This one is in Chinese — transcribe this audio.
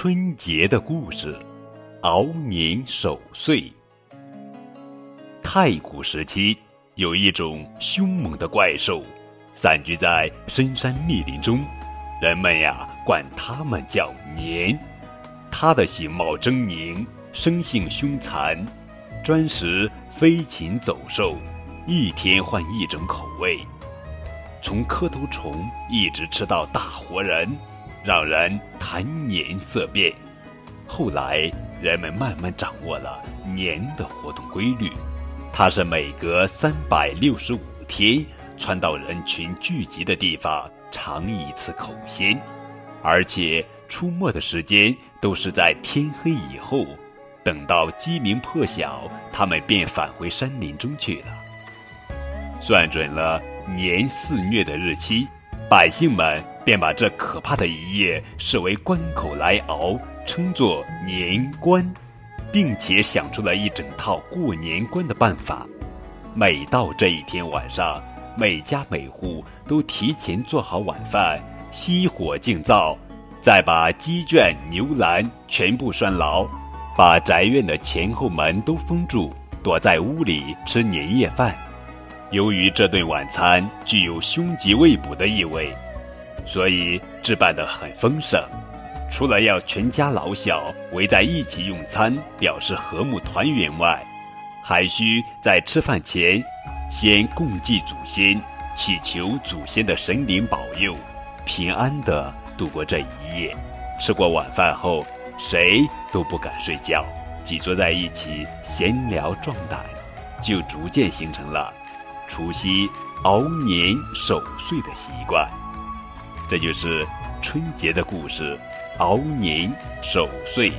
春节的故事，熬年守岁。太古时期，有一种凶猛的怪兽，散居在深山密林中，人们呀管它们叫年。它的形貌狰狞，生性凶残，专食飞禽走兽，一天换一种口味，从磕头虫一直吃到大活人。让人谈年色变。后来，人们慢慢掌握了年的活动规律，它是每隔三百六十五天窜到人群聚集的地方尝一次口鲜，而且出没的时间都是在天黑以后。等到鸡鸣破晓，他们便返回山林中去了。算准了年肆虐的日期。百姓们便把这可怕的一夜视为关口来熬，称作年关，并且想出了一整套过年关的办法。每到这一天晚上，每家每户都提前做好晚饭，熄火静灶，再把鸡圈、牛栏全部拴牢，把宅院的前后门都封住，躲在屋里吃年夜饭。由于这顿晚餐具有凶吉未卜的意味，所以置办得很丰盛。除了要全家老小围在一起用餐，表示和睦团圆外，还需在吃饭前先共祭祖先，祈求祖先的神灵保佑，平安地度过这一夜。吃过晚饭后，谁都不敢睡觉，挤坐在一起闲聊壮胆，就逐渐形成了。除夕熬年守岁的习惯，这就是春节的故事。熬年守岁。